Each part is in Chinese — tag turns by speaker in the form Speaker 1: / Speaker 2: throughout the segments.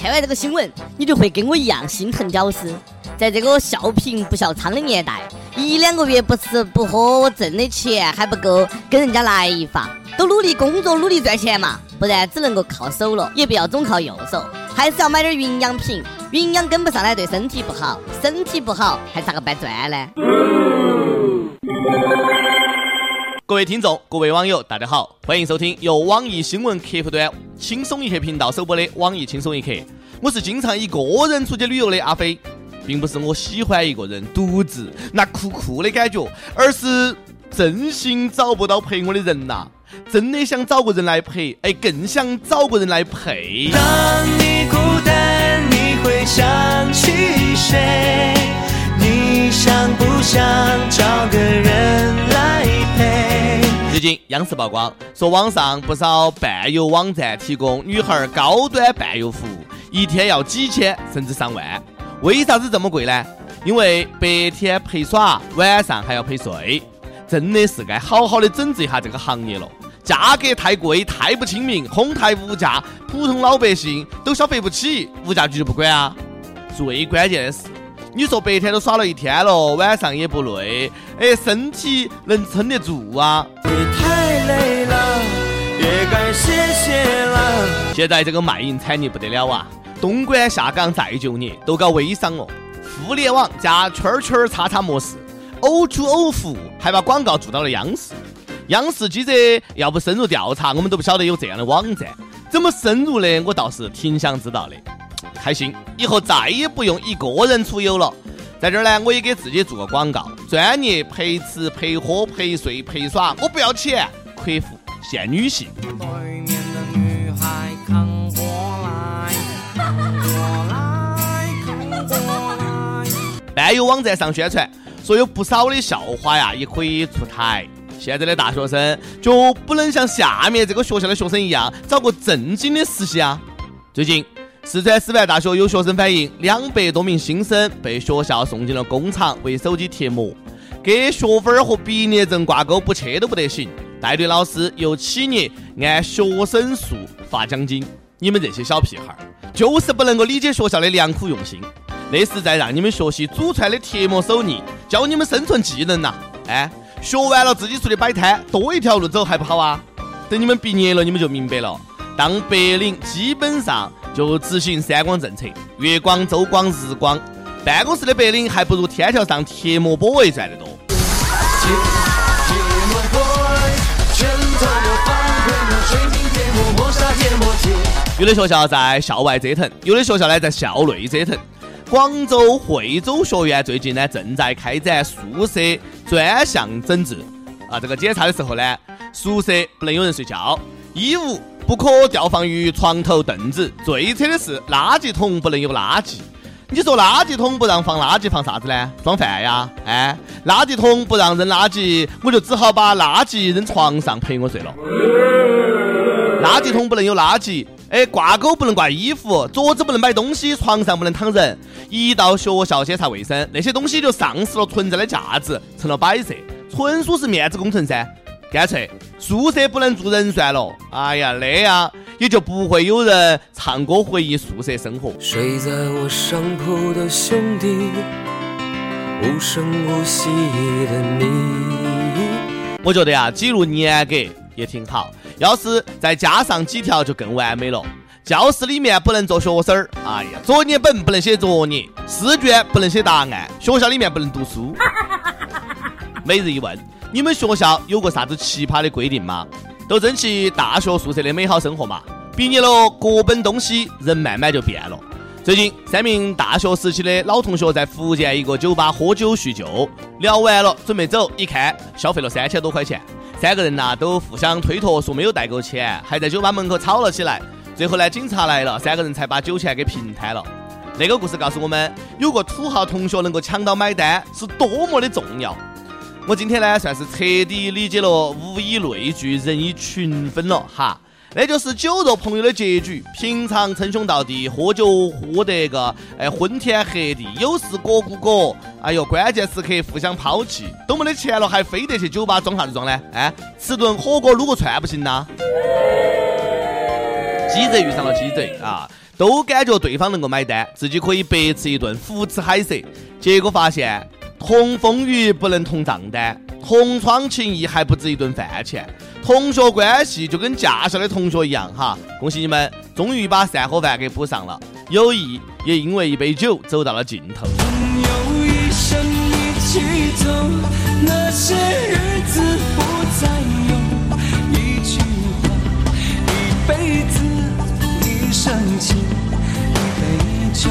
Speaker 1: 看完这个新闻，你就会跟我一样心疼屌丝。在这个笑贫不笑娼的年代，一两个月不吃不喝，我挣的钱还不够跟人家来一发。都努力工作，努力赚钱嘛，不然只能够靠手了，也不要总靠右手，还是要买点营养品。营养跟不上来，对身体不好，身体不好还咋个办赚呢？
Speaker 2: 各位听众，各位网友，大家好，欢迎收听由网易新闻客户端轻松一刻频道首播的网易轻松一刻。我是经常一个人出去旅游的阿飞，并不是我喜欢一个人独自那酷酷的感觉，而是真心找不到陪我的人呐。真的想找个人来陪，哎，更想找个人来陪。
Speaker 3: 当你孤单，你会想起谁？你想不想找个人？
Speaker 2: 最近央视曝光，说网上不少伴游网站提供女孩高端伴游服务，一天要几千甚至上万。为啥子这么贵呢？因为白天陪耍，晚上还要陪睡。真的是该好好的整治一下这个行业了。价格太贵，太不亲民，哄抬物价，普通老百姓都消费不起，物价局就不管啊。最关键的是，你说白天都耍了一天了，晚上也不累，哎，身体能撑得住啊？
Speaker 3: 累了，也该歇歇了。
Speaker 2: 现在这个卖淫产业不得了啊！东莞下岗再就业都搞微商了，互联网加圈圈叉叉模式，O to O 服务，还把广告做到了央视。央视记者要不深入调查，我们都不晓得有这样的网站。怎么深入的，我倒是挺想知道的。开心，以后再也不用一个人出游了。在这儿呢，我也给自己做个广告：专业陪吃陪喝陪睡陪耍，我不要钱，客服限女性。对面的女孩看过来，看过来，看过来。伴游网站上宣传说有不少的校花呀，也可以出台。现在的大学生就不能像下面这个学校的学生一样找个正经的实习啊？最近，四川师范大学有学生反映，两百多名新生被学校送进了工厂为手机贴膜，给学分和毕业证挂钩，不去都不得行。带队老师由企业按学生数发奖金。你们这些小屁孩儿，就是不能够理解学校的良苦用心，那是在让你们学习祖传的贴膜手艺，教你们生存技能呐！哎。学完了自己出去摆摊，多一条路走还不好啊？等你们毕业了，你们就明白了。当白领基本上就执行三光政策：月光、周光、日光。办公室的白领还不如天桥上贴膜 boy 赚得多。有的学校在校外折腾，有的学校呢在校内折腾。广州惠州学院最近呢正在开展宿舍专项整治啊，这个检查的时候呢，宿舍不能有人睡觉，衣物不可吊放于床头凳子，最扯的是垃圾桶不能有垃圾。你说垃圾桶不让放垃圾，放啥子呢？装饭呀？哎，垃圾桶不让扔垃圾，我就只好把垃圾扔床上陪我睡了。垃圾桶不能有垃圾。哎，挂钩不能挂衣服，桌子不能摆东西，床上不能躺人。一到学校检查卫生，那些东西就丧失了存在的价值，成了摆设，纯属是面子工程噻。干脆宿舍不能住人算了。哎呀，那样也就不会有人唱歌回忆宿舍生活。睡在我上铺的兄弟，无声无息的你。我觉得呀，记录严格也挺好。要是再加上几条就更完美了。教室里面不能做学生儿，哎呀，作业本不能写作业，试卷不能写答案，学校里面不能读书。每日一问：你们学校有过啥子奇葩的规定吗？都争取大学宿舍的美好生活嘛。毕业了，各奔东西，人慢慢就变了。最近，三名大学时期的老同学在福建一个酒吧喝酒叙旧，聊完了准备走，一看消费了三千多块钱。三个人呐都互相推脱说没有带够钱，还在酒吧门口吵了起来。最后呢，警察来了，三个人才把酒钱给平摊了。那个故事告诉我们，有个土豪同学能够抢到买单是多么的重要。我今天呢算是彻底理解了“物以类聚，人以群分”了哈。那就是酒肉朋友的结局。平常称兄道弟，喝酒喝得个哎昏天黑地，有事裹裹裹。哎呦，关键时刻互相抛弃，都没得钱了，还非得去酒吧装啥子装呢？哎，吃顿火锅撸个串不行呐？鸡贼遇上了鸡贼啊！都感觉对方能够买单，自己可以白吃一顿，胡吃海塞。结果发现，同风雨不能同账单，同窗情谊还不止一顿饭钱。同学关系就跟驾校的同学一样哈，恭喜你们，终于把散伙饭给补上了。友谊也因为一杯酒走到了尽头。
Speaker 3: 起走，那些日子不再有。一句话，一辈子，一生情，一杯酒。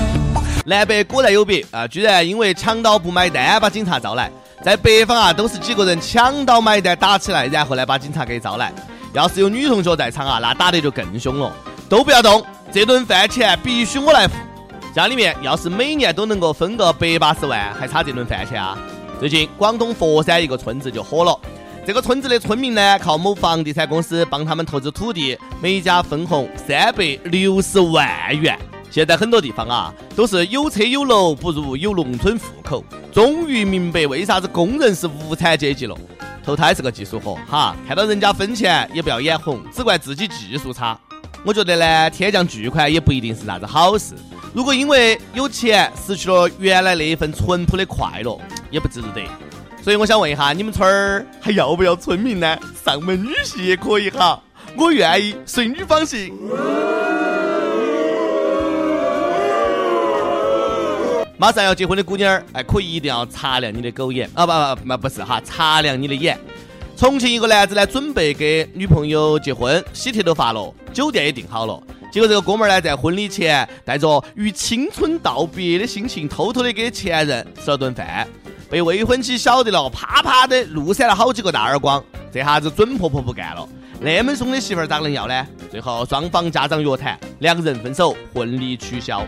Speaker 2: 南北果然有别啊！居然因为抢到不买单把警察招来，在北方啊都是几个人抢到买单打起来，然后呢把警察给招来。要是有女同学在场啊，那打得就更凶了。都不要动，这顿饭钱必须我来付。家里面要是每年都能够分个百八十万，还差这顿饭钱啊？最近广东佛山一个村子就火了，这个村子的村民呢，靠某房地产公司帮他们投资土地，每家分红三百六十万元。现在很多地方啊，都是有车有楼不如有农村户口。终于明白为啥子工人是无产阶级了。投胎是个技术活，哈，看到人家分钱也不要眼红，只怪自己技术差。我觉得呢，天降巨款也不一定是啥子好事。如果因为有钱失去了原来那一份淳朴的快乐，也不值得。所以我想问一下，你们村儿还要不要村民呢？上门女婿也可以哈，我愿意，随女方姓。马上要结婚的姑娘儿，哎，可以一定要擦亮你的狗眼啊！不不不，不是哈，擦亮你的眼。重庆一个男子呢，准备给女朋友结婚，喜帖都发了，酒店也订好了。结果这个哥们儿呢，在婚礼前带着与青春道别的心情，偷偷的给前任吃了顿饭，被未婚妻晓得了，啪啪的怒扇了好几个大耳光。这下子准婆婆不干了，那么凶的媳妇儿咋能要呢？最后双方家长约谈，两人分手，婚礼取消。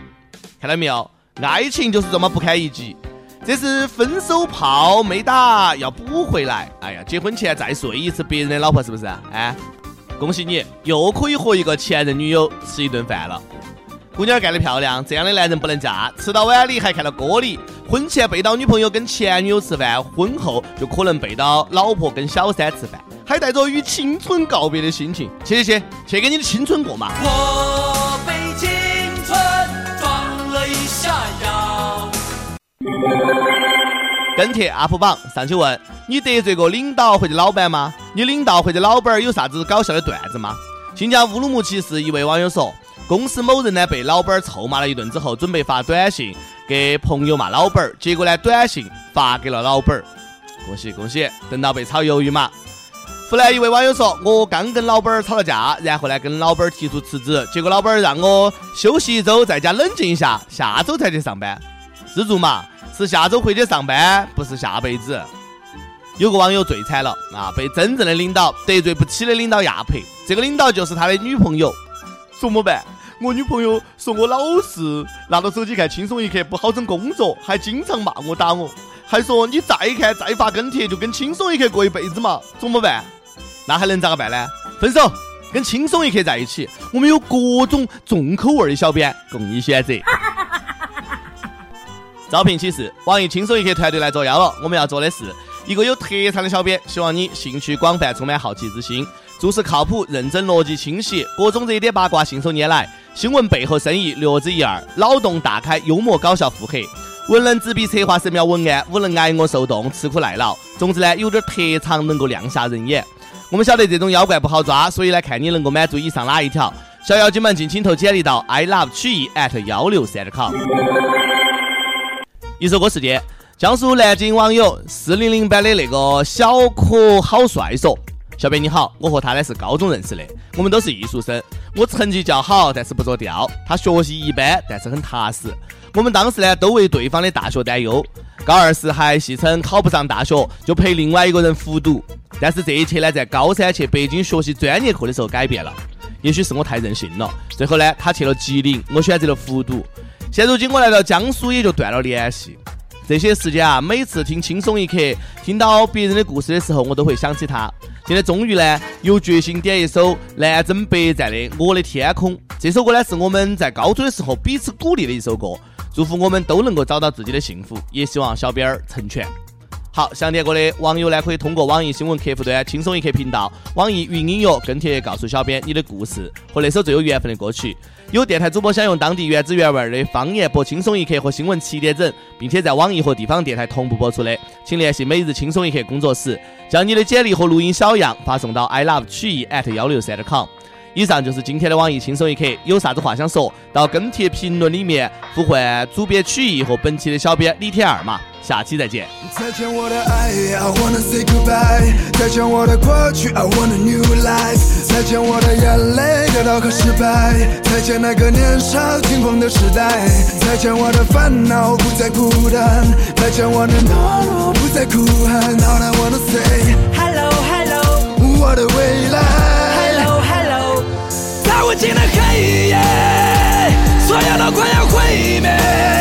Speaker 2: 看到没有？爱情就是这么不堪一击，这是分手炮没打要补回来。哎呀，结婚前再睡一次别人的老婆是不是？哎，恭喜你又可以和一个前任女友吃一顿饭了。姑娘干得漂亮，这样的男人不能嫁。吃到碗里还看到锅里，婚前背到女朋友跟前女友吃饭，婚后就可能背到老婆跟小三吃饭，还带着与青春告别的心情。去去去，去给你的青春过嘛！
Speaker 3: 我被青春撞了一下腰。
Speaker 2: 跟帖 UP 榜上去问你得罪过领导或者老板吗？你领导或者老板有啥子搞笑的段子吗？新疆乌鲁木齐市一位网友说，公司某人呢被老板臭骂了一顿之后，准备发短信给朋友骂老板，结果呢短信发给了老板，恭喜恭喜，等到被炒鱿鱼嘛。湖南一位网友说，我刚跟老板吵了架，然后呢跟老板提出辞职，结果老板让我休息一周，在家冷静一下，下周才去上班。知足嘛，是下周回去上班，不是下辈子。有个网友最惨了啊，被真正的领导得罪不起的领导压迫，这个领导就是他的女朋友，怎么办？我女朋友说我老是拿到手机看轻松一刻，不好整工作，还经常骂我打我，还说你再看再发跟帖就跟轻松一刻过一辈子嘛，怎么办？那还能咋个办呢？分手，跟轻松一刻在一起，我们有各种重口味的小编供你选择。招聘启事：网易轻松一刻团队来作妖了。我们要做的是一个有特长的小编，希望你兴趣广泛，充满好奇之心，做事靠谱、认真、逻辑清晰，各种热点八卦信手拈来，新闻背后深意略知一二，脑洞大开，幽默搞笑腹黑，文能执笔策划神妙文案，武能挨饿受冻，吃苦耐劳。总之呢，有点特长能够亮瞎人眼。我们晓得这种妖怪不好抓，所以呢，看你能够满足以上哪一条。小妖精们尽情投简历到 i love 曲艺 at 幺六三 com。一首歌时间，江苏南京网友四零零版的那个小可好帅说：“小编你好，我和他呢是高中认识的，我们都是艺术生。我成绩较好，但是不着调；他学习一般，但是很踏实。我们当时呢都为对方的大学担忧。高二时还戏称考不上大学就陪另外一个人复读，但是这一切呢在高三去北京学习专业课的时候改变了。也许是我太任性了。最后呢，他去了吉林，我选择了复读。现如今我来到江苏，也就断了联系。这些时间啊，每次听轻松一刻，听到别人的故事的时候，我都会想起他。现在终于呢，有决心点一首南征北战的《我的天空》。这首歌呢，是我们在高中的时候彼此鼓励的一首歌，祝福我们都能够找到自己的幸福，也希望小编儿成全。好，想点歌的网友呢，可以通过网易新闻客户端“轻松一刻”频道、网易云音乐跟帖告诉小编你的故事和那首最有缘分的歌曲。有电台主播想用当地原汁原味的方言播《轻松一刻》和新闻七点整，并且在网易和地方电台同步播出的，请联系每日轻松一刻工作室，将你的简历和录音小样发送到 i love 曲艺 at 幺六三点 com。以上就是今天的网易轻松一刻，有啥子话想说到跟帖评论里面呼唤主编曲艺和本期的小编李天二嘛，下期再见。
Speaker 3: 再见我的爱，I wanna say goodbye。再见我的过去，I want a new life。再见我的眼泪，得到和失败。再见那个年少轻狂的时代。再见我的烦恼，不再孤单。再见我的懦弱，不再哭喊。All I wanna say
Speaker 4: Hello Hello
Speaker 3: 我的未来。
Speaker 4: Hello Hello，
Speaker 3: 在无尽的黑夜，所有都快要毁灭。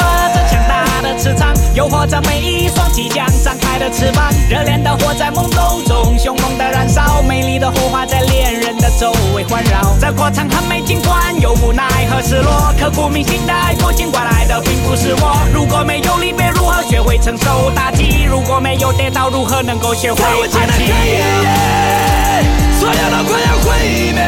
Speaker 4: 的磁场，诱惑着每一双即将张开的翅膀。热烈的火在懵懂中凶猛的燃烧，美丽的火花在恋人的周围环绕。这过程很美，尽管有无奈和失落，刻骨铭心的爱过，尽管来的并不是我。如果没有离别，如何学会承受打击？如果没有跌倒，如何能够学会
Speaker 3: 在无尽
Speaker 4: 爬起？
Speaker 3: 所有都快要毁灭。